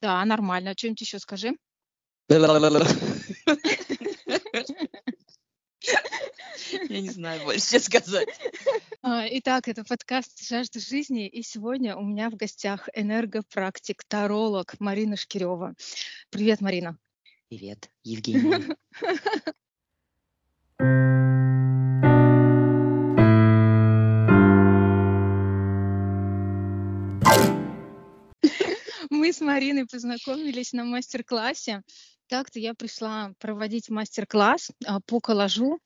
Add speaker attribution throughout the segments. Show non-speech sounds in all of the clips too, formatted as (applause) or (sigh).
Speaker 1: Да, нормально. Что-нибудь еще скажи.
Speaker 2: Я не знаю больше, что сказать.
Speaker 1: А, итак, это подкаст «Жажда жизни», и сегодня у меня в гостях энергопрактик, таролог Марина Шкирева. Привет, Марина.
Speaker 2: Привет, Евгений. (laughs)
Speaker 1: Мы с Мариной познакомились на мастер-классе. Как-то я пришла проводить мастер-класс а, по коллажу,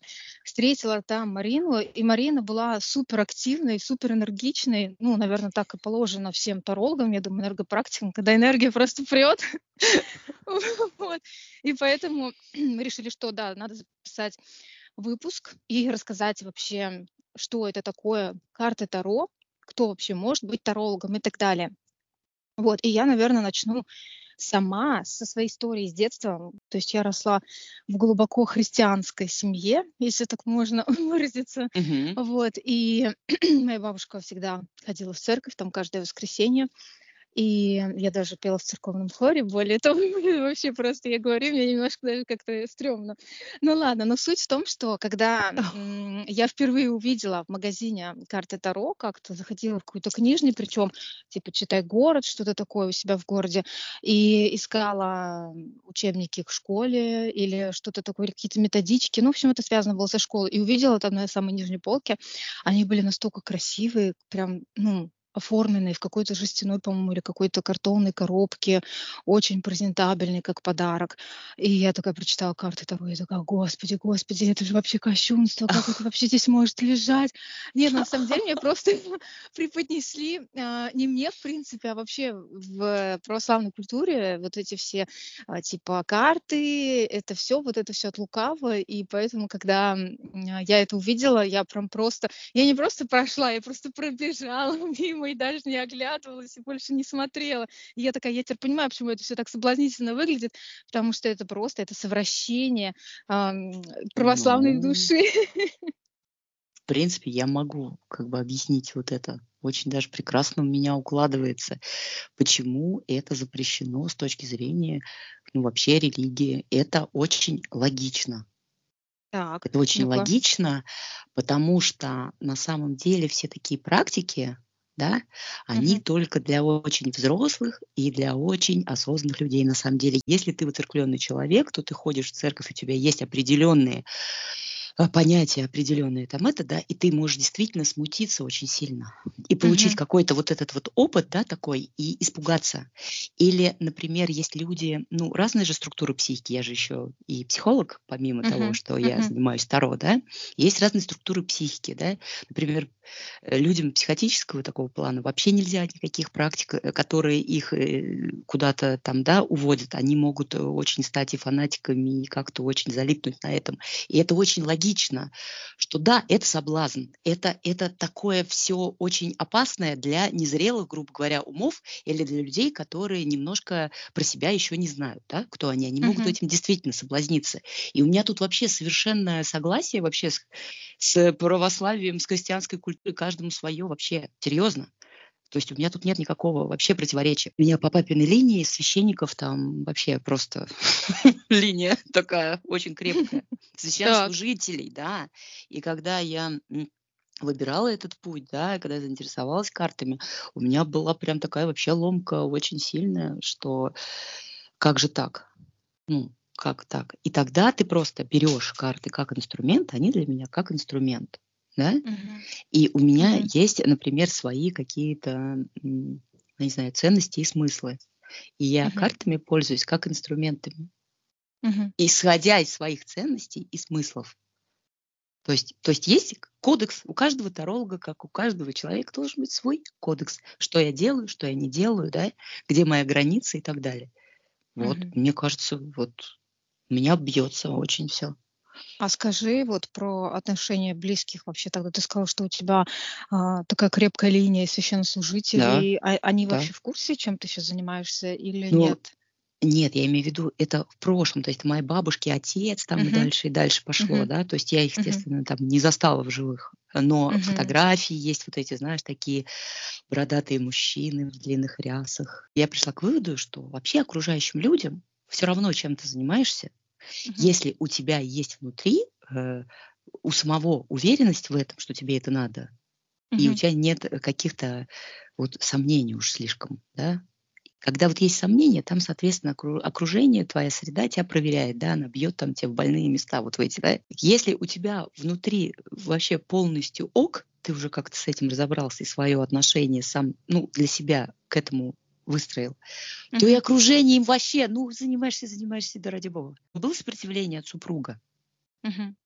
Speaker 1: встретила там Марину, и Марина была супер активной, супер энергичной. Ну, наверное, так и положено всем тарологам, я думаю, энергопрактикам, когда энергия просто прет. (laughs) И поэтому мы решили, что да, надо записать выпуск и рассказать вообще, что это такое карты Таро, кто вообще может быть тарологом и так далее. Вот, и я, наверное, начну сама со своей историей с детства. То есть я росла в глубоко христианской семье, если так можно (laughs) выразиться.
Speaker 2: Мгм.
Speaker 1: Вот, и (clears throat) моя бабушка всегда ходила в церковь, там каждое воскресенье. И я даже пела в церковном хоре, более того, (laughs) вообще просто я говорю, мне немножко даже как-то стрёмно. Ну ладно, но суть в том, что когда я впервые увидела в магазине карты Таро, как-то заходила в какую-то книжный, причем типа «Читай город», что-то такое у себя в городе, и искала учебники к школе или что-то такое, или какие-то методички, ну, в общем, это связано было со школой, и увидела там на самой нижней полке, они были настолько красивые, прям, ну, оформленный в какой-то жестяной, по-моему, или какой-то картонной коробке, очень презентабельный, как подарок. И я такая прочитала карты Таро, я такая, господи, господи, это же вообще кощунство, как это (laughs) вообще здесь может лежать? Нет, на самом деле мне просто (laughs) преподнесли, а, не мне, в принципе, а вообще в православной культуре вот эти все а, типа карты, это все, вот это все от лукавого, и поэтому, когда я это увидела, я прям просто, я не просто прошла, я просто пробежала (laughs) мимо мимо и даже не оглядывалась и больше не смотрела. И я такая, я теперь понимаю, почему это все так соблазнительно выглядит, потому что это просто, это совращение ам, православной
Speaker 2: Ну,
Speaker 1: души. (laughs)
Speaker 2: в принципе, я могу как бы объяснить вот это. Очень даже прекрасно у меня укладывается, почему это запрещено с точки зрения, ну, вообще религии. Это очень логично.
Speaker 1: Так,
Speaker 2: Это очень
Speaker 1: ну-ка.
Speaker 2: логично, потому что на самом деле все такие практики, да, они
Speaker 1: Мгм.
Speaker 2: только для очень взрослых и для очень осознанных людей. На самом деле, если ты воцеркленный человек, то ты ходишь в церковь, у тебя есть определенные понятия определенные там это, да, и ты можешь действительно смутиться очень сильно и получить
Speaker 1: Мгм.
Speaker 2: какой-то вот этот вот опыт, да, такой, и испугаться. Или, например, есть люди, ну, разные же структуры психики, я же еще и психолог, помимо того,
Speaker 1: Мгм.
Speaker 2: что я
Speaker 1: Мгм.
Speaker 2: занимаюсь Таро, да, есть разные структуры психики, да, например, э, людям психотического такого плана вообще нельзя никаких практик, э, которые их э, куда-то там, да, уводят, они могут э, очень стать и фанатиками, и как-то очень залипнуть на этом. И это очень логично, что да, это соблазн, это, это такое все очень опасное для незрелых, грубо говоря, умов или для людей, которые немножко про себя еще не знают, да, кто они, они могут
Speaker 1: Мгм.
Speaker 2: этим действительно соблазниться. И у меня тут вообще совершенное согласие вообще с, с православием, с христианской культурой, каждому свое вообще, серьезно. То есть у меня тут нет никакого вообще противоречия. У меня по папиной линии священников там вообще просто (laughs) линия такая очень крепкая. Священнослужителей, да. И когда я выбирала этот путь, да, когда я заинтересовалась картами, у меня была прям такая вообще ломка очень сильная, что как же так? Ну, как так? И тогда ты просто берешь карты как инструмент, они для меня как инструмент. Да?
Speaker 1: Мгм.
Speaker 2: И у меня
Speaker 1: Мгм.
Speaker 2: есть, например, свои какие-то, не знаю, ценности и смыслы. И я
Speaker 1: Мгм.
Speaker 2: картами пользуюсь как инструментами,
Speaker 1: Мгм.
Speaker 2: исходя из своих ценностей и смыслов. То есть, то есть есть кодекс у каждого таролога, как у каждого человека должен быть свой кодекс, что я делаю, что я не делаю, да, где моя граница и так далее. Вот,
Speaker 1: Мгм.
Speaker 2: мне кажется, вот у меня бьется очень все.
Speaker 1: А скажи вот про отношения близких вообще. Тогда ты сказала, что у тебя а, такая крепкая линия
Speaker 2: Да,
Speaker 1: священнослужителей. А, они
Speaker 2: да.
Speaker 1: вообще в курсе, чем ты сейчас занимаешься или
Speaker 2: Ну,
Speaker 1: нет?
Speaker 2: Нет, я имею в виду, это в прошлом, то есть мои бабушки, отец там и
Speaker 1: Мгм.
Speaker 2: дальше, и дальше пошло,
Speaker 1: Мгм.
Speaker 2: да, то есть я их, естественно, там не застала в живых. но
Speaker 1: Мгм.
Speaker 2: фотографии есть вот эти, знаешь, такие бородатые мужчины в длинных рясах. Я пришла к выводу, что вообще окружающим людям все равно, чем ты занимаешься,
Speaker 1: Мгм.
Speaker 2: если у тебя есть внутри э, у самого уверенность в этом, что тебе это надо, и у тебя нет э, каких-то вот сомнений уж слишком, да. Когда вот есть сомнения, там, соответственно, окру- окружение, твоя среда тебя проверяет, да, она бьет там тебе в больные места, вот в эти, да. Если у тебя внутри вообще полностью ок, ты уже как-то с этим разобрался и свое отношение сам, ну, для себя к этому выстроил, то и окружение им вообще, ну, занимаешься, занимаешься, да ради бога. Было сопротивление от супруга?
Speaker 1: Мгм.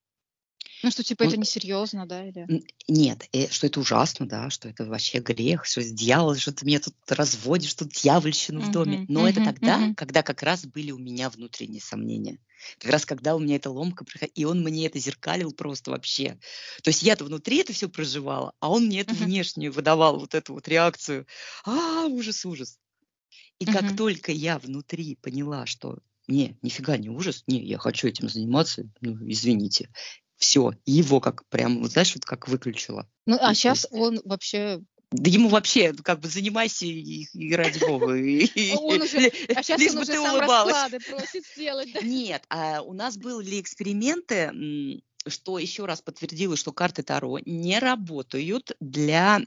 Speaker 1: Ну, что типа
Speaker 2: Он
Speaker 1: это несерьезно, да, или?
Speaker 2: Нет, э, что это ужасно, да, что это вообще грех, что это дьявол, что ты меня тут разводишь, тут дьявольщину в доме. Но это
Speaker 1: Мгм.
Speaker 2: тогда,
Speaker 1: Мгм.
Speaker 2: когда как раз были у меня внутренние сомнения. Как раз когда у меня эта ломка проходила, и он мне это зеркалил просто вообще. То есть я-то внутри это все проживала, а он мне это внешнюю выдавал, вот эту вот реакцию. А, ужас, ужас. И как
Speaker 1: Мгм.
Speaker 2: только я внутри поняла, что не, нифига не ужас, не, я хочу этим заниматься, ну, извините. Все, его как прям, вот знаешь, вот как выключила.
Speaker 1: Ну, а сейчас он вообще...
Speaker 2: Да ему вообще, ну, как бы, занимайся и, и ради бога. и- и-
Speaker 1: Он уже... А сейчас
Speaker 2: лишь
Speaker 1: он
Speaker 2: бы
Speaker 1: уже
Speaker 2: ты
Speaker 1: сам
Speaker 2: улыбалась.
Speaker 1: расклады просит сделать, да?
Speaker 2: Нет, а у нас были эксперименты, что еще раз подтвердило, что карты Таро не работают для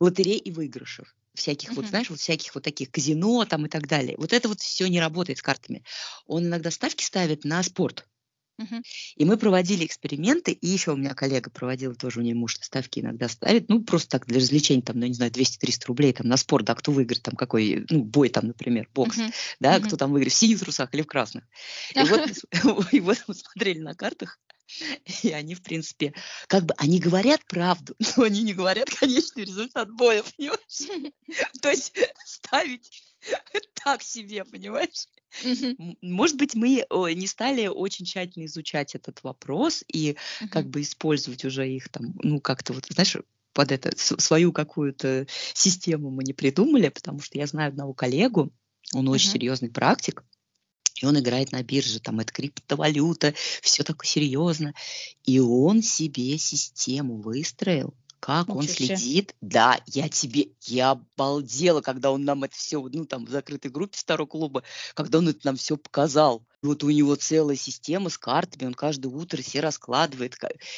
Speaker 2: лотерей и выигрышев. Всяких вот,
Speaker 1: Мгм.
Speaker 2: знаешь, вот всяких вот таких казино там и так далее. Вот это вот все не работает с картами. Он иногда ставки ставит на спорт. И мы проводили эксперименты, и еще у меня коллега проводила тоже, у нее муж ставки иногда ставит, ну, просто так для развлечений, там, ну, не знаю, 200-300 рублей там на спорт, да, кто выиграет, там, какой, ну, бой там, например, бокс,
Speaker 1: Мгм.
Speaker 2: да,
Speaker 1: Мгм.
Speaker 2: кто там выиграет, в синих трусах или в красных. И вот, (laughs) (laughs) и вот мы смотрели на картах, (laughs) и они, в принципе, как бы, они говорят правду, (laughs) но они не говорят конечный результат боя, понимаешь? (laughs) То есть ставить так себе, понимаешь? Может быть, мы не стали очень тщательно изучать этот вопрос и как бы использовать уже их там, ну, как-то вот, знаешь, под это свою какую-то систему мы не придумали, потому что я знаю одного коллегу, он очень
Speaker 1: Мгм.
Speaker 2: серьезный практик, и он играет на бирже, там это криптовалюта, все такое серьезно. И он себе систему выстроил, как он
Speaker 1: Ничего
Speaker 2: следит. Да, я тебе, я обалдела, когда он нам это все, ну там в закрытой группе второго клуба, когда он это нам все показал. Вот у него целая система с картами, он каждое утро все раскладывает,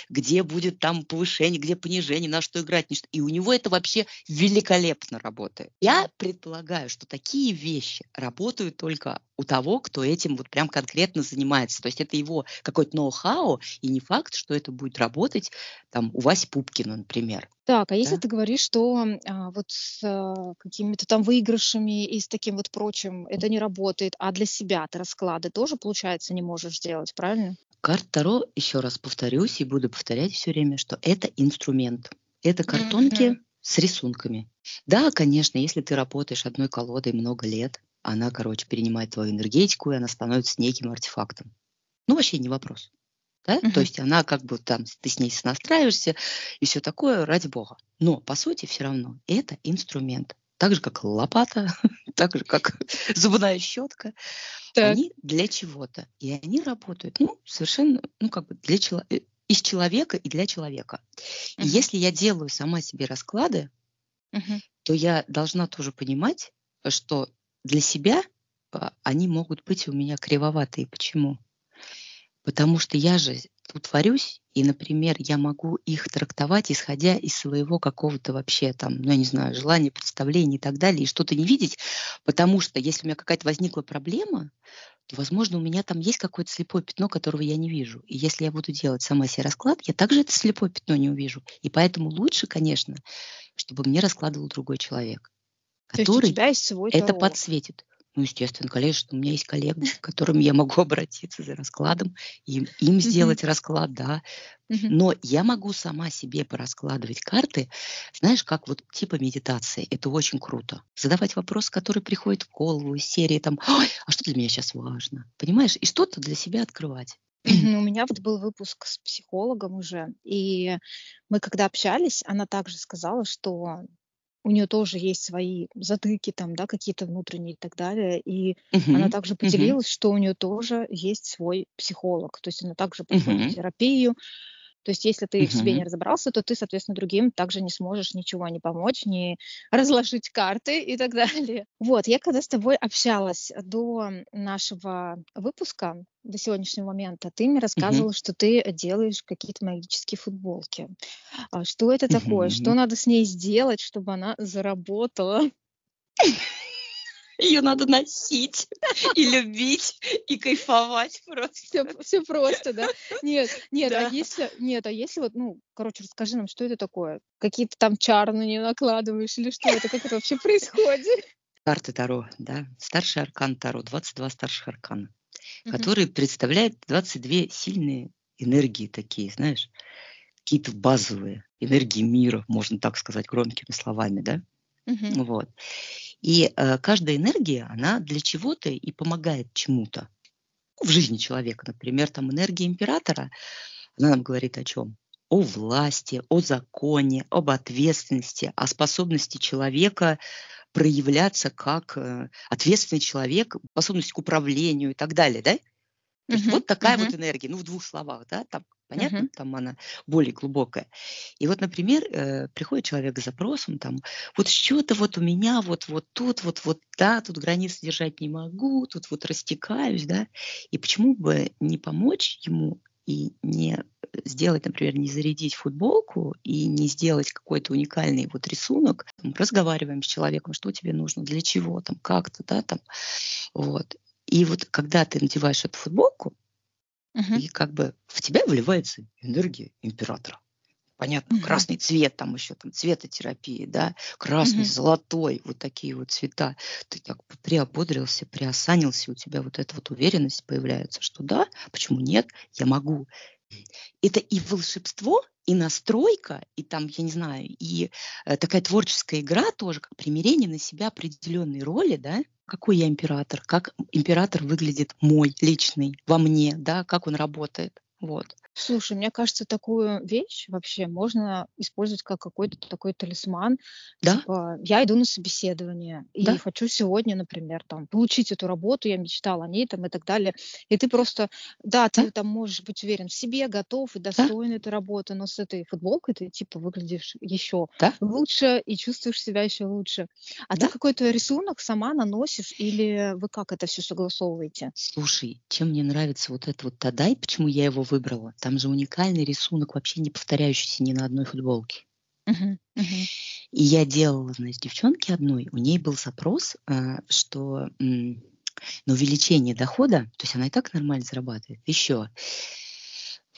Speaker 2: где будет там повышение, где понижение, на что играть. не что- И у него это вообще великолепно работает. Я предполагаю, что такие вещи работают только у того, кто этим вот прям конкретно занимается. То есть это его какой-то ноу-хау, и не факт, что это будет работать там у Васи Пупкина, например.
Speaker 1: Так, а если
Speaker 2: Да?
Speaker 1: ты говоришь, что а, вот с а, какими-то там выигрышами и с таким вот прочим это не работает, а для себя ты расклады тоже, получается, не можешь сделать, правильно?
Speaker 2: Карта Таро, еще раз повторюсь и буду повторять все время, что это инструмент. Это картонки
Speaker 1: Мгм.
Speaker 2: с рисунками. Да, конечно, если ты работаешь одной колодой много лет, она, короче, перенимает твою энергетику, и она становится неким артефактом. Ну, вообще не вопрос. Да? То
Speaker 1: Мгм.
Speaker 2: есть она как бы там, ты с ней сонастраиваешься и все такое, ради бога. Но, по сути, все равно это инструмент. Так же, как лопата, (laughs) так же, как (laughs) зубная щетка.
Speaker 1: Так.
Speaker 2: Они для чего-то. И они работают, ну, совершенно, ну, как бы для человека, из человека и для человека. И
Speaker 1: Мгм.
Speaker 2: если я делаю сама себе расклады,
Speaker 1: Мгм.
Speaker 2: то я должна тоже понимать, что для себя а, они могут быть у меня кривоватые. Почему? Потому что я же тут творюсь, и, например, я могу их трактовать, исходя из своего какого-то вообще там, ну, я не знаю, желания, представления и так далее, и что-то не видеть, потому что если у меня какая-то возникла проблема, то, возможно, у меня там есть какое-то слепое пятно, которого я не вижу. И если я буду делать сама себе расклад, я также это слепое пятно не увижу. И поэтому лучше, конечно, чтобы мне раскладывал другой человек,
Speaker 1: То есть у
Speaker 2: который
Speaker 1: тебя есть свой
Speaker 2: это
Speaker 1: таролог.
Speaker 2: подсветит. Ну, естественно, конечно, у меня есть коллеги, к которым я могу (laughs) обратиться за раскладом, им, им сделать расклад, да. Но я могу сама себе пораскладывать карты, знаешь, как вот типа медитации. Это очень круто. Задавать вопрос, который приходит в голову из серии там, «Ой, а что для меня сейчас важно? Понимаешь? И что-то для себя открывать.
Speaker 1: Мгм. (clears throat) У меня вот был выпуск с психологом уже, и мы когда общались, она также сказала, что у нее тоже есть свои затыки там, да, какие-то внутренние и так далее. И она
Speaker 2: Мгм,
Speaker 1: также поделилась, что у нее тоже есть свой психолог. То есть она также проходит
Speaker 2: мгм.
Speaker 1: терапию. То есть если ты в себе не разобрался, то ты, соответственно, другим также не сможешь ничего не помочь, не (laughs) разложить карты и так далее. Вот, я когда с тобой общалась до нашего выпуска, до сегодняшнего момента, ты мне рассказывала,
Speaker 2: Мгм.
Speaker 1: что ты делаешь какие-то магические футболки. А Что это такое? Что
Speaker 2: Мгм.
Speaker 1: надо с ней сделать, чтобы она заработала? (laughs)
Speaker 2: Ее надо носить (laughs) и любить, и кайфовать просто.
Speaker 1: Все, все просто, да? Нет, нет, а
Speaker 2: Да.
Speaker 1: если, нет, а если вот, ну, короче, расскажи нам, что это такое? Какие-то там чары на нее накладываешь или что это? Как это вообще происходит?
Speaker 2: Карты Таро, да. Старший аркан Таро, 22 старших аркана,
Speaker 1: Мгм.
Speaker 2: которые представляют 22 сильные энергии такие, знаешь, какие-то базовые энергии мира, можно так сказать, громкими словами, да.
Speaker 1: Мгм.
Speaker 2: Вот. И э, каждая энергия, она для чего-то и помогает чему-то. В жизни человека, например, там энергия императора, она нам говорит о чем? О власти, о законе, об ответственности, о способности человека проявляться как э, ответственный человек, способность к управлению и так далее, да? То есть вот такая вот энергия, ну в двух словах, да, там понятно,
Speaker 1: Мгм.
Speaker 2: там она более глубокая. И вот, например, э, приходит человек с запросом, там, вот что-то вот у меня вот вот тут вот вот да, тут границ держать не могу, тут вот растекаюсь, да, и почему бы не помочь ему и не сделать, например, не зарядить футболку и не сделать какой-то уникальный вот рисунок, Там разговариваем с человеком, что тебе нужно, для чего, там, как-то, да, там, вот. И вот когда ты надеваешь эту футболку,
Speaker 1: Мгм.
Speaker 2: и как бы в тебя выливается энергия императора. Понятно,
Speaker 1: Мгм.
Speaker 2: красный цвет, там еще там цветотерапии, да, красный,
Speaker 1: Мгм.
Speaker 2: золотой, вот такие вот цвета. Ты так приободрился, приосанился, у тебя вот эта вот уверенность появляется, что да, почему нет, я могу. Это и волшебство, и настройка, и там, я не знаю, и э, такая творческая игра тоже, как примирение на себя определенной роли, да, какой я император, как император выглядит мой личный во мне, да, как он работает. Вот.
Speaker 1: Слушай, мне кажется, такую вещь вообще можно использовать как какой-то такой талисман.
Speaker 2: Да,
Speaker 1: Типа, я иду на собеседование и
Speaker 2: да,
Speaker 1: хочу сегодня, например, там, получить эту работу, я мечтала о ней там и так далее. И ты просто, да,
Speaker 2: да,
Speaker 1: ты там можешь быть уверен в себе, готов и
Speaker 2: да,
Speaker 1: достоин этой работы, но с этой футболкой ты типа выглядишь еще
Speaker 2: да,
Speaker 1: лучше и чувствуешь себя еще лучше. А ты
Speaker 2: да.
Speaker 1: какой-то рисунок сама наносишь или вы как это все согласовываете?
Speaker 2: Слушай, чем мне нравится вот это вот Тадай, почему я его выбрала? Там же уникальный рисунок, вообще не повторяющийся ни на одной футболке.
Speaker 1: Мгм, мгм,
Speaker 2: И я делала, значит, девчонке одной, у ней был запрос, э, что на увеличение дохода, то есть она и так нормально зарабатывает, еще.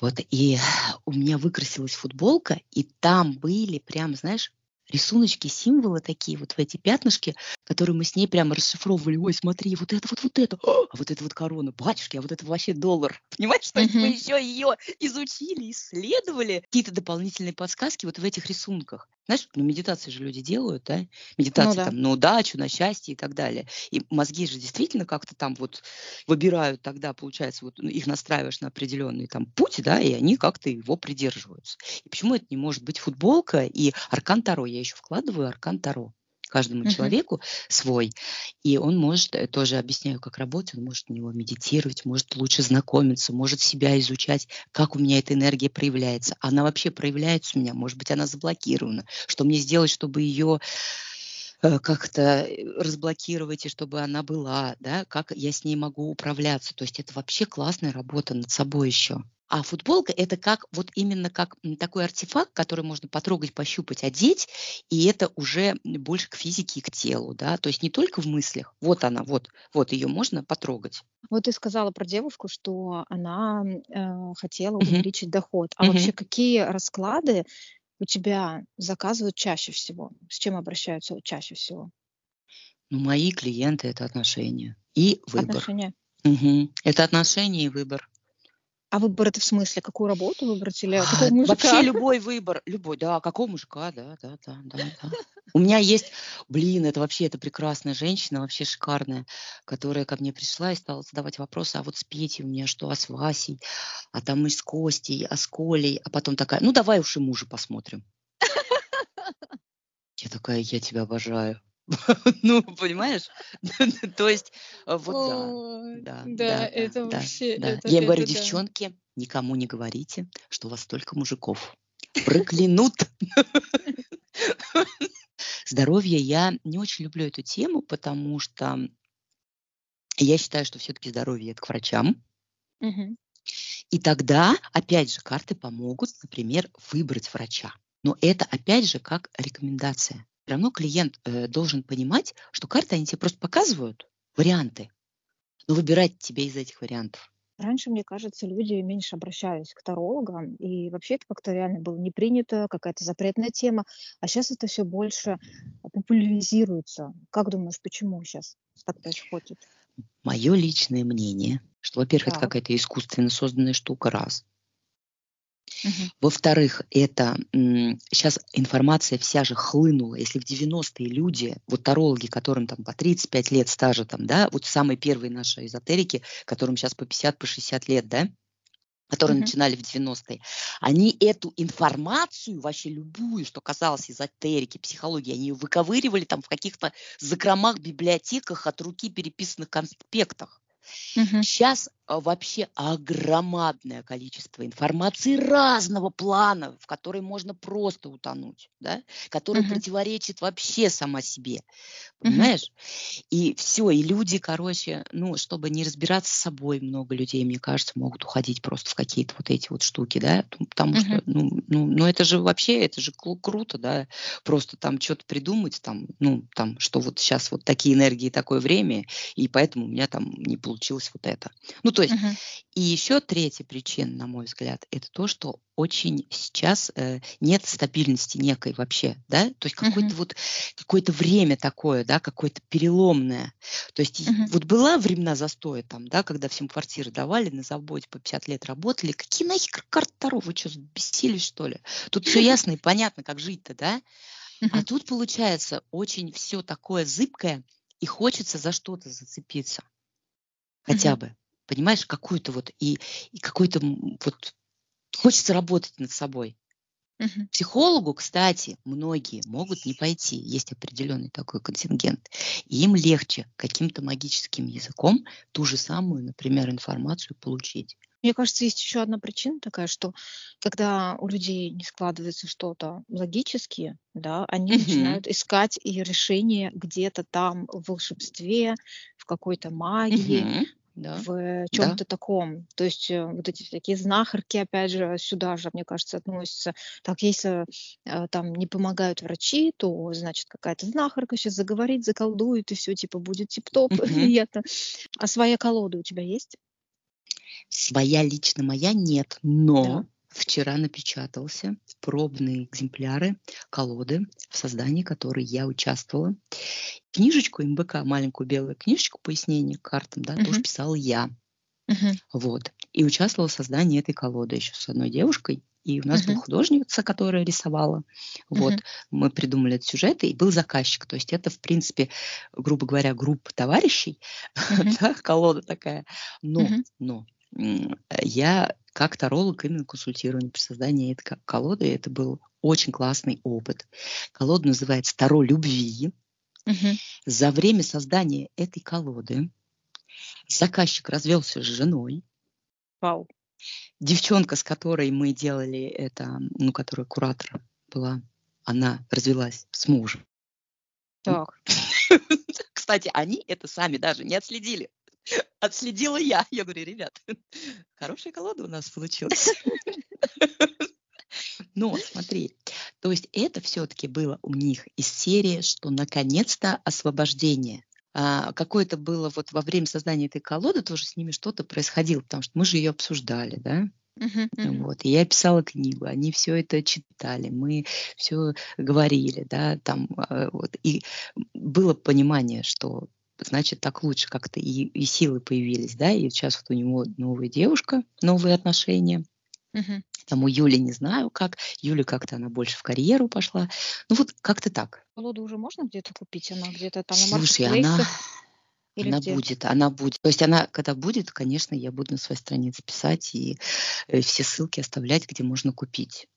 Speaker 2: Вот, и у меня выкрасилась футболка, и там были прям, знаешь, рисуночки, символы такие вот в эти пятнышки, которые мы с ней прямо расшифровывали. Ой, смотри, вот это вот, вот это, а вот это вот корона, батюшки, а вот это вообще доллар. (laughs) Понимаешь, то есть мы еще ее изучили, исследовали. Какие-то дополнительные подсказки вот в этих рисунках. Знаешь, ну медитации же люди делают, да?
Speaker 1: Ну
Speaker 2: Медитации
Speaker 1: да.
Speaker 2: там на удачу, на счастье и так далее. И мозги же действительно как-то там вот выбирают тогда, получается, вот ну, их настраиваешь на определенный там путь, да, и они как-то его придерживаются. И почему это не может быть футболка и аркан Таро? Я еще вкладываю аркан Таро каждому
Speaker 1: Мгм.
Speaker 2: человеку свой, и он может, э, тоже объясняю, как работать, он может на него медитировать, может лучше знакомиться, может себя изучать, как у меня эта энергия проявляется. Она вообще проявляется у меня, может быть, она заблокирована. Что мне сделать, чтобы ее э, как-то э, разблокировать, и чтобы она была, да, как я с ней могу управляться. То есть это вообще классная работа над собой еще. А футболка это как вот именно как такой артефакт, который можно потрогать, пощупать, одеть, и это уже больше к физике и к телу, да, то есть не только в мыслях. Вот она, вот, вот ее можно потрогать.
Speaker 1: Вот ты сказала про девушку, что она э, хотела увеличить доход. А вообще
Speaker 2: мгм.
Speaker 1: какие расклады у тебя заказывают чаще всего? С чем обращаются чаще всего?
Speaker 2: Ну, мои клиенты это отношения и выбор.
Speaker 1: Отношения?
Speaker 2: Мгм. Это отношения и выбор.
Speaker 1: А выбор это в смысле, какую работу выбрать или какого
Speaker 2: А,
Speaker 1: мужика?
Speaker 2: Вообще любой выбор, любой, да, какого мужика, да, да, да, да, да. У меня есть, блин, это вообще, это прекрасная женщина, вообще шикарная, которая ко мне пришла и стала задавать вопросы, а вот с Петей у меня что, а с Васей, а там мы с Костей, а с Колей, а потом такая, ну давай уж и мужа посмотрим. (laughs) Я такая, я тебя обожаю. (laughs) Ну, понимаешь? (laughs) То есть, э, вот да, да,
Speaker 1: это вообще,
Speaker 2: Я говорю, девчонки, никому не говорите, что у вас столько мужиков. Проклянут. (laughs) Здоровье я не очень люблю эту тему, потому что я считаю, что все-таки здоровье это к врачам. И тогда, опять же, карты помогут, например, выбрать врача. Но это, опять же, как рекомендация. Все равно клиент э, должен понимать, что карты, они тебе просто показывают варианты. Но выбирать тебе из этих вариантов.
Speaker 1: Раньше, мне кажется, люди меньше обращались к тарологам, и вообще это как-то реально было не принято, какая-то запретная тема. А сейчас это все больше популяризируется. Как думаешь, почему сейчас так происходит?
Speaker 2: Мое личное мнение, что, во-первых, это
Speaker 1: Так.
Speaker 2: какая-то искусственно созданная штука, раз. Во-вторых, это сейчас информация вся же хлынула. Если в 90-е люди, вот тарологи, которым там по 35 лет стажа, там, да, вот самые первые наши эзотерики, которым сейчас по 50, по 60 лет, да, которые
Speaker 1: Мгм.
Speaker 2: начинали в 90-е, они эту информацию, вообще любую, что касалось эзотерики, психологии, они ее выковыривали там в каких-то закромах, библиотеках от руки переписанных конспектах.
Speaker 1: Мгм.
Speaker 2: Сейчас вообще огромадное количество информации разного плана, в которой можно просто утонуть, да? которая
Speaker 1: Мгм.
Speaker 2: противоречит вообще сама себе. Понимаешь? И все, и люди, короче, ну, чтобы не разбираться с собой, много людей, мне кажется, могут уходить просто в какие-то вот эти вот штуки, да, потому что,
Speaker 1: Мгм.
Speaker 2: ну, ну, ну, это же вообще, это же кру- круто, да, просто там что-то придумать, там, ну, там, что вот сейчас вот такие энергии, такое время, и поэтому у меня там не получилось вот это. Ну, то есть,
Speaker 1: Мгм.
Speaker 2: и еще третья причина, на мой взгляд, это то, что очень сейчас э, нет стабильности некой вообще, да, то есть какое-то
Speaker 1: Мгм.
Speaker 2: вот какое-то время такое, да, какое-то переломное. То есть
Speaker 1: Мгм.
Speaker 2: вот была времена застоя там, да, когда всем квартиры давали, на заводе по 50 лет работали. Какие нахер карты Таро? Вы что, бесились, что ли? Тут все (laughs) ясно и понятно, как жить-то, да? А тут получается очень все такое зыбкое, и хочется за что-то зацепиться хотя бы. Понимаешь, какую-то вот и, и какой-то вот хочется работать над собой. К психологу, кстати, многие могут не пойти. Есть определенный такой контингент. И им легче каким-то магическим языком ту же самую, например, информацию получить.
Speaker 1: Мне кажется, есть еще одна причина такая, что когда у людей не складывается что-то логически, да, они
Speaker 2: Мгм.
Speaker 1: начинают искать и решение где-то там в волшебстве, в какой-то магии,
Speaker 2: Мгм. Да,
Speaker 1: в
Speaker 2: да.
Speaker 1: чем-то таком. То есть э, вот эти всякие знахарки, опять же, сюда же, мне кажется, относятся. Так, если э, там не помогают врачи, то, значит, какая-то знахарка сейчас заговорит, заколдует, и все, типа, будет тип-топ. (laughs) Это. А своя колода у тебя есть?
Speaker 2: Своя лично моя нет,
Speaker 1: Да.
Speaker 2: Вчера напечатался пробные экземпляры колоды, в создании которой я участвовала. Книжечку МБК, маленькую белую книжечку пояснение к картам, да, тоже
Speaker 1: Мгм.
Speaker 2: писала я.
Speaker 1: Мгм.
Speaker 2: Вот. И участвовала в создании этой колоды еще с одной девушкой. И у нас была
Speaker 1: Мгм.
Speaker 2: художница, которая рисовала. Вот.
Speaker 1: Мгм.
Speaker 2: Мы придумали этот сюжет, и был заказчик. То есть это, в принципе, грубо говоря, группа товарищей, (laughs)
Speaker 1: Мгм.
Speaker 2: да, колода такая. Но,
Speaker 1: Мгм.
Speaker 2: но я как таролог именно консультирование при создании этой ко- колоды. Это был очень классный опыт. Колода называется «Таро любви».
Speaker 1: Мгм.
Speaker 2: За время создания этой колоды заказчик развелся с женой.
Speaker 1: Вау.
Speaker 2: Девчонка, с которой мы делали это, ну, которая куратор была, она развелась с мужем.
Speaker 1: Так. (laughs)
Speaker 2: Кстати, они это сами даже не отследили. (laughs) Отследила я. Я говорю, ребят, (laughs) хорошая колода у нас получилась. (laughs) Но смотри, то есть это все-таки было у них из серии, что наконец-то освобождение. А, какое-то было вот во время создания этой колоды тоже с ними что-то происходило, потому что мы же ее обсуждали, да?
Speaker 1: Мгм.
Speaker 2: Вот. И я писала книгу, они все это читали, мы все говорили, да, там, а, вот. И было понимание, что значит так лучше как-то, и, и силы появились, да, и сейчас вот у него новая девушка, новые отношения,
Speaker 1: Мгм.
Speaker 2: там у Юли не знаю как, Юля как-то она больше в карьеру пошла, ну вот как-то так.
Speaker 1: Колоду уже можно где-то купить? Она где-то там на
Speaker 2: Слушай, она,
Speaker 1: или
Speaker 2: она
Speaker 1: где?
Speaker 2: будет, она будет. То есть она, когда будет, конечно, я буду на своей странице писать и э, все ссылки оставлять, где можно купить.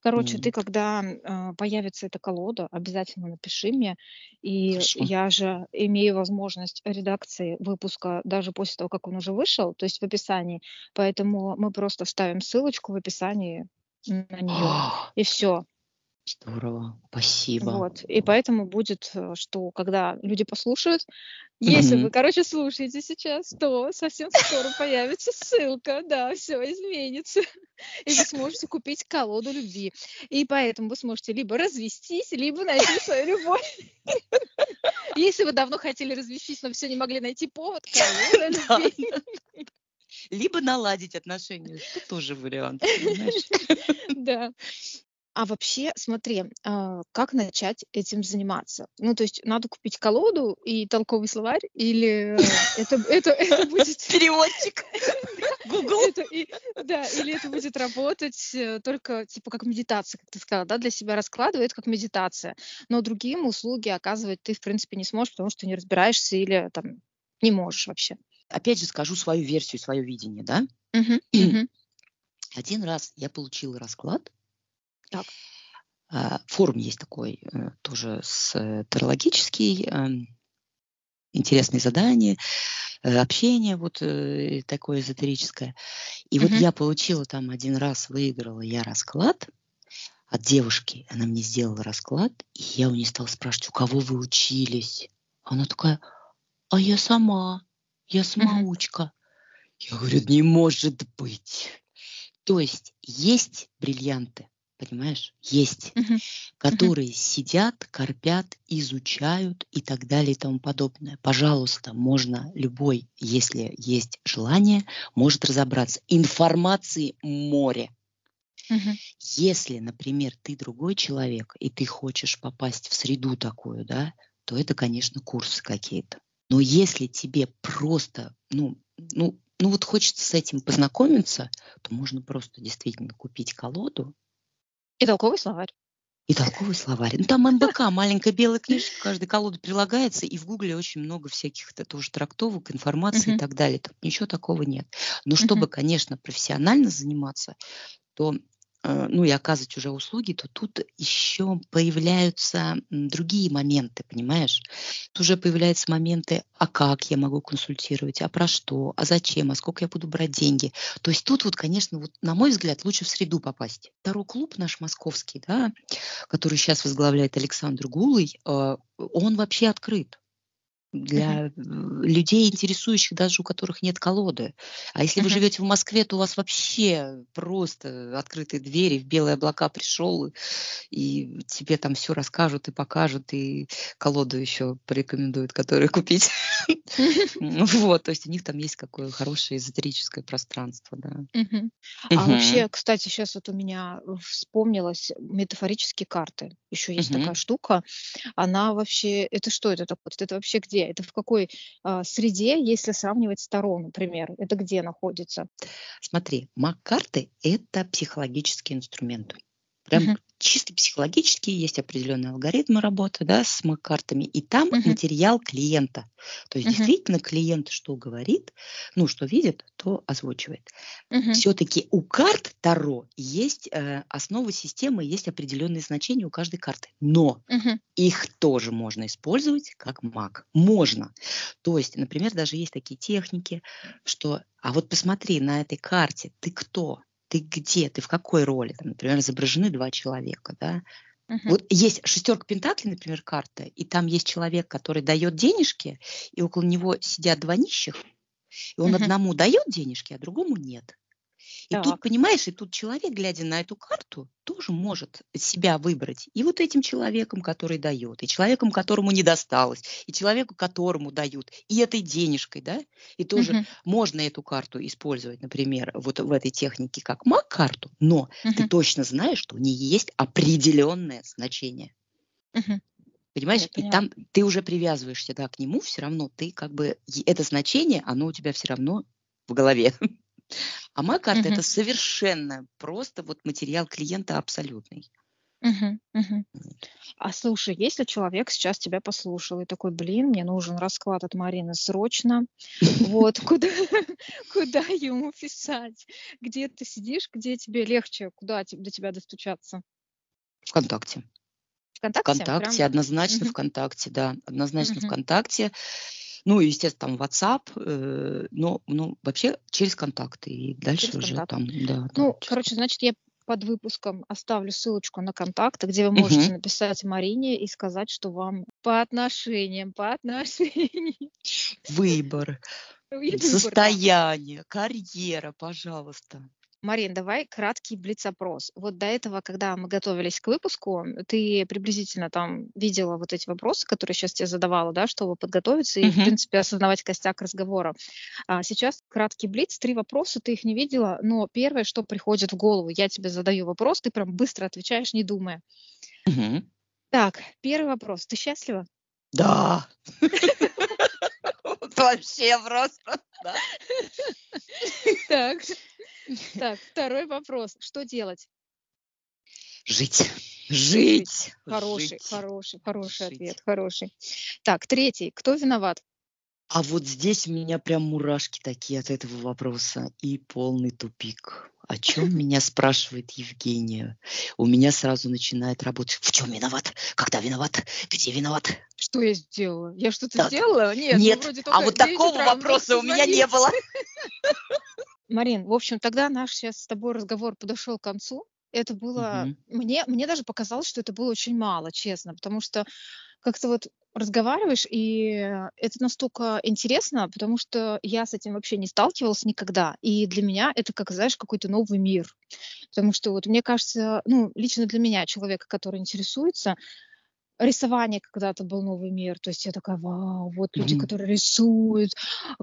Speaker 1: Короче,
Speaker 2: М.
Speaker 1: ты когда э, появится эта колода, обязательно напиши мне. И
Speaker 2: Хорошо.
Speaker 1: я же имею возможность редакции выпуска даже после того, как он уже вышел, то есть в описании. Поэтому мы просто вставим ссылочку в описании на нее. (gasps) И все.
Speaker 2: Здорово, спасибо.
Speaker 1: Вот. И поэтому будет, э, что когда люди послушают, если вы,
Speaker 2: Мгм.
Speaker 1: короче, слушаете сейчас, то совсем скоро появится ссылка, да, все изменится. И вы сможете купить колоду любви. И поэтому вы сможете либо развестись, либо найти свою любовь. Если вы давно хотели развестись, но все не могли найти повод, (laughs) колода
Speaker 2: Да,
Speaker 1: любви.
Speaker 2: Либо наладить отношения, что тоже вариант? (laughs)
Speaker 1: Да. А вообще, смотри, а, как начать этим заниматься? Ну, то есть надо купить колоду и толковый словарь, или (laughs) это, это, это будет... (laughs)
Speaker 2: Переводчик. (laughs) Google.
Speaker 1: Это, и- да, или это будет работать э, только типа как медитация, как ты сказала, да, для себя раскладывает как медитация. Но другим услуги оказывать ты, в принципе, не сможешь, потому что не разбираешься или там не можешь вообще.
Speaker 2: Опять же скажу свою версию, свое видение, да?
Speaker 1: Мгм, (clears throat) мгм.
Speaker 2: Один раз я получила расклад.
Speaker 1: Так.
Speaker 2: А, Форум есть такой, э, тоже с э, тарологический, эм, интересные задания, э, общение вот такое эзотерическое. И вот
Speaker 1: Мгм.
Speaker 2: я получила там один раз, выиграла я расклад от девушки. Она мне сделала расклад, и я у нее стала спрашивать, у кого вы учились? Она такая, а я сама, я самоучка. Я говорю, не может быть. То есть есть бриллианты, понимаешь? Есть,
Speaker 1: Мгм.
Speaker 2: которые сидят, корпят, изучают и так далее и тому подобное. Пожалуйста, можно любой, если есть желание, может разобраться. Информации море.
Speaker 1: Мгм.
Speaker 2: Если, например, ты другой человек, и ты хочешь попасть в среду такую, да, то это, конечно, курсы какие-то. Но если тебе просто, ну, ну, ну вот хочется с этим познакомиться, то можно просто действительно купить колоду
Speaker 1: И толковый словарь.
Speaker 2: и толковый словарь. Ну, там МБК, маленькая белая книжка, каждой колоде прилагается, и в Гугле очень много всяких т- тоже трактовок, информации и
Speaker 1: Мгм.
Speaker 2: так далее. Там ничего такого нет. Но чтобы, конечно, профессионально заниматься, то ну и оказывать уже услуги, то тут еще появляются другие моменты, понимаешь? Тут уже появляются моменты, а как я могу консультировать, а про что, а зачем, а сколько я буду брать деньги. То есть тут вот, конечно, вот, на мой взгляд, лучше в среду попасть. Второй клуб наш московский, да, который сейчас возглавляет Александр Гулый, э, он вообще открыт для э, людей, интересующих даже у которых нет колоды. А если вы
Speaker 1: Мгм.
Speaker 2: живете в Москве, то у вас вообще просто открытые двери, в белые облака пришел, и- тебе там все расскажут и покажут, и колоду еще порекомендуют, которую купить. (laughs) Вот, то есть у них там есть какое хорошее эзотерическое пространство, да.
Speaker 1: А вообще, кстати, сейчас вот у меня вспомнилось метафорические карты. Еще есть такая штука. Она вообще, это что это такое? Это вообще где? Это в какой а, среде, если сравнивать с Таро, например? Это где находится?
Speaker 2: Смотри, маг-карты– это психологический инструмент. Прям
Speaker 1: Мгм.
Speaker 2: Чисто психологически есть определенные алгоритмы работы да, с маг-картами, и там
Speaker 1: Мгм.
Speaker 2: материал клиента. То есть
Speaker 1: Мгм.
Speaker 2: действительно клиент что говорит, ну, что видит, то озвучивает.
Speaker 1: Мгм.
Speaker 2: Все-таки у карт Таро есть э, основа системы, есть определенные значения у каждой карты. Но
Speaker 1: Мгм.
Speaker 2: их тоже можно использовать как маг. Можно. То есть, например, даже есть такие техники, что, а вот посмотри на этой карте, ты кто? Ты где? Ты в какой роли? Там, например, изображены два человека, да?
Speaker 1: Мгм.
Speaker 2: Вот есть шестерка пентаклей, например, карта, и там есть человек, который дает денежки, и около него сидят два нищих, и он
Speaker 1: Мгм.
Speaker 2: одному дает денежки, а другому нет. И тут,
Speaker 1: Так.
Speaker 2: понимаешь, и тут человек, глядя на эту карту, тоже может себя выбрать. И вот этим человеком, который дает, и человеком, которому не досталось, и человеку, которому дают, и этой денежкой, да, и тоже
Speaker 1: Мгм.
Speaker 2: можно эту карту использовать, например, вот в этой технике как маг-карту, но ты
Speaker 1: Мгм.
Speaker 2: точно знаешь, что у нее есть определенное значение.
Speaker 1: Мгм.
Speaker 2: Понимаешь, и там ты уже привязываешься да, к нему, все равно ты как бы, это значение, оно у тебя все равно в голове. (laughs) А маг-карта
Speaker 1: Мгм.
Speaker 2: это совершенно просто вот материал клиента абсолютный.
Speaker 1: Мгм, мгм. А слушай, если человек сейчас тебя послушал и такой, блин, мне нужен расклад от Марины срочно, вот, (laughs) куда, (laughs) куда ему писать? Где ты сидишь, где тебе легче, куда до тебя достучаться?
Speaker 2: ВКонтакте.
Speaker 1: ВКонтакте?
Speaker 2: ВКонтакте,
Speaker 1: Прям?
Speaker 2: однозначно
Speaker 1: Мгм,
Speaker 2: ВКонтакте, да, однозначно
Speaker 1: мгм.
Speaker 2: ВКонтакте. Ну, и, естественно, там WhatsApp, э, но, ну, вообще через контакты. И дальше
Speaker 1: Через
Speaker 2: уже
Speaker 1: контакт.
Speaker 2: там, да,
Speaker 1: Ну,
Speaker 2: через
Speaker 1: короче, значит, я под выпуском оставлю ссылочку на контакты, где вы можете написать Марине и сказать, что вам по отношениям, по отношениям. (laughs)
Speaker 2: Выбор,
Speaker 1: выбор,
Speaker 2: состояние, карьера, пожалуйста.
Speaker 1: Марин, давай краткий блиц-опрос. Вот до этого, когда мы готовились к выпуску, ты приблизительно там видела вот эти вопросы, которые сейчас тебе задавала, да, чтобы подготовиться и, в
Speaker 2: Мгм.
Speaker 1: принципе, осознавать костяк разговора. А сейчас краткий блиц, три вопроса, ты их не видела, но первое, что приходит в голову, я тебе задаю вопрос, ты прям быстро отвечаешь, не думая.
Speaker 2: Мгм.
Speaker 1: Так, первый вопрос. Ты счастлива?
Speaker 2: Да. (laughs) Вообще просто.
Speaker 1: Так, (laughs) так, второй вопрос. Что делать?
Speaker 2: Жить.
Speaker 1: Жить.
Speaker 2: Жить.
Speaker 1: Хороший,
Speaker 2: Жить.
Speaker 1: хороший, хороший
Speaker 2: Жить.
Speaker 1: ответ, хороший. Так, третий. Кто виноват?
Speaker 2: А вот здесь у меня прям мурашки такие от этого вопроса и полный тупик. О чем (laughs) меня спрашивает Евгения? У меня сразу начинает работать. В чем виноват? Когда виноват? Где виноват?
Speaker 1: Что я сделала? Я что-то
Speaker 2: Да.
Speaker 1: сделала? Нет, мы
Speaker 2: Нет,
Speaker 1: вроде
Speaker 2: а вот
Speaker 1: в 9
Speaker 2: такого
Speaker 1: утра
Speaker 2: вопроса у меня не было. (laughs)
Speaker 1: Марин, в общем, тогда наш сейчас с тобой разговор подошел к концу. Это было...
Speaker 2: Мгм.
Speaker 1: Мне, мне даже показалось, что это было очень мало, честно, потому что как-то вот разговариваешь, и это настолько интересно, потому что я с этим вообще не сталкивалась никогда. И для меня это, как, знаешь, какой-то новый мир. Потому что вот мне кажется, ну, лично для меня, человека, который интересуется, рисование когда-то был новый мир. То есть я такая, вау, вот люди,
Speaker 2: Мгм.
Speaker 1: которые рисуют,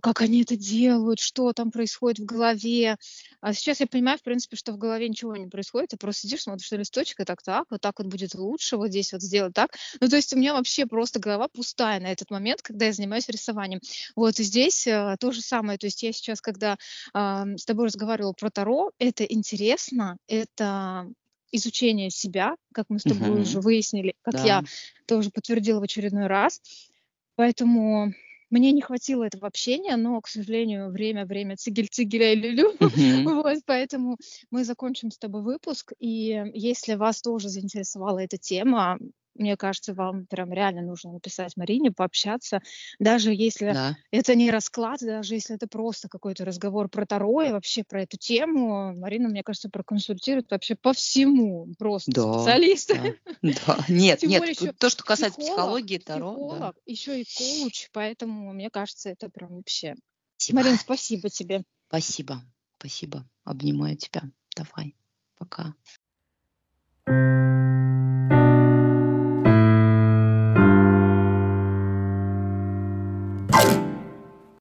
Speaker 1: как они это делают, что там происходит в голове. А сейчас я понимаю, в принципе, что в голове ничего не происходит. Ты просто сидишь, смотришь на листочек, и так, так, вот так вот будет лучше, вот здесь вот сделать так. Ну, то есть у меня вообще просто голова пустая на этот момент, когда я занимаюсь рисованием. Вот и здесь э, то же самое. То есть я сейчас, когда ам, с тобой разговаривала про Таро, это интересно, это изучение себя, как мы с тобой уже
Speaker 2: Мгм.
Speaker 1: выяснили, как я
Speaker 2: Да.
Speaker 1: тоже подтвердила в очередной раз. Поэтому мне не хватило этого общения, но, к сожалению, время, время, цигель, цигеля и люлю. (laughs)
Speaker 2: Мгм.
Speaker 1: Вот, поэтому мы закончим с тобой выпуск. И если вас тоже заинтересовала эта тема, мне кажется, вам прям реально нужно написать Марине, пообщаться. Даже если
Speaker 2: Да.
Speaker 1: это не расклад, даже если это просто какой-то разговор про Таро и вообще про эту тему, Марина, мне кажется, проконсультирует вообще по всему. Просто
Speaker 2: Да.
Speaker 1: специалист.
Speaker 2: Да. Да. (laughs) Нет,
Speaker 1: Тем
Speaker 2: нет. То, что касается
Speaker 1: психолог,
Speaker 2: психологии, Таро, да.
Speaker 1: психолог, еще и коуч, поэтому мне кажется, это прям вообще.
Speaker 2: Спасибо.
Speaker 1: Марин, спасибо тебе.
Speaker 2: Спасибо. Спасибо. Обнимаю тебя. Давай. Пока.